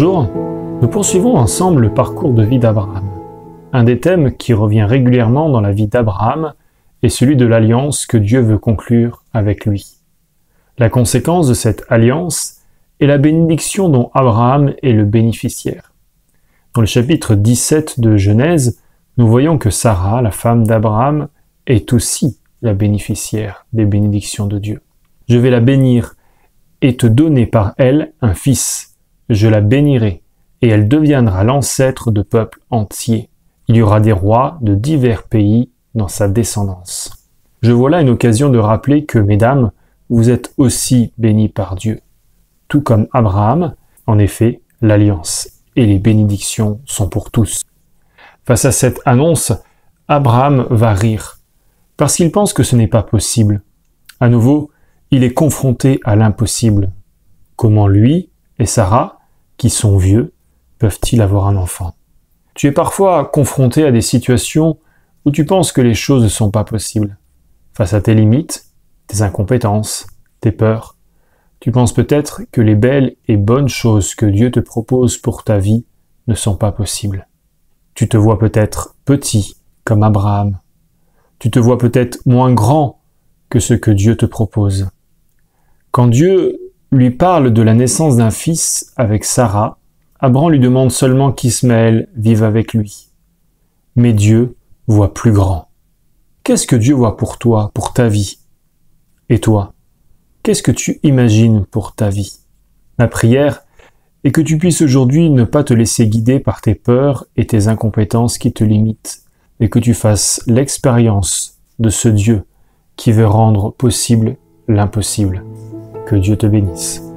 Nous poursuivons ensemble le parcours de vie d'Abraham. Un des thèmes qui revient régulièrement dans la vie d'Abraham est celui de l'alliance que Dieu veut conclure avec lui. La conséquence de cette alliance est la bénédiction dont Abraham est le bénéficiaire. Dans le chapitre 17 de Genèse, nous voyons que Sarah, la femme d'Abraham, est aussi la bénéficiaire des bénédictions de Dieu. Je vais la bénir et te donner par elle un fils. Je la bénirai, et elle deviendra l'ancêtre de peuples entiers. Il y aura des rois de divers pays dans sa descendance. Je vois là une occasion de rappeler que, mesdames, vous êtes aussi bénis par Dieu. Tout comme Abraham, en effet, l'alliance et les bénédictions sont pour tous. Face à cette annonce, Abraham va rire, parce qu'il pense que ce n'est pas possible. À nouveau, il est confronté à l'impossible. Comment lui et Sarah, qui sont vieux, peuvent-ils avoir un enfant? Tu es parfois confronté à des situations où tu penses que les choses ne sont pas possibles. Face à tes limites, tes incompétences, tes peurs, tu penses peut-être que les belles et bonnes choses que Dieu te propose pour ta vie ne sont pas possibles. Tu te vois peut-être petit comme Abraham. Tu te vois peut-être moins grand que ce que Dieu te propose. Quand Dieu lui parle de la naissance d'un fils avec Sarah, Abraham lui demande seulement qu'Ismaël vive avec lui. Mais Dieu voit plus grand. Qu'est-ce que Dieu voit pour toi, pour ta vie? Et toi, qu'est-ce que tu imagines pour ta vie? Ma prière et que tu puisses aujourd'hui ne pas te laisser guider par tes peurs et tes incompétences qui te limitent, et que tu fasses l'expérience de ce Dieu qui veut rendre possible l'impossible. Que Dieu te bénisse.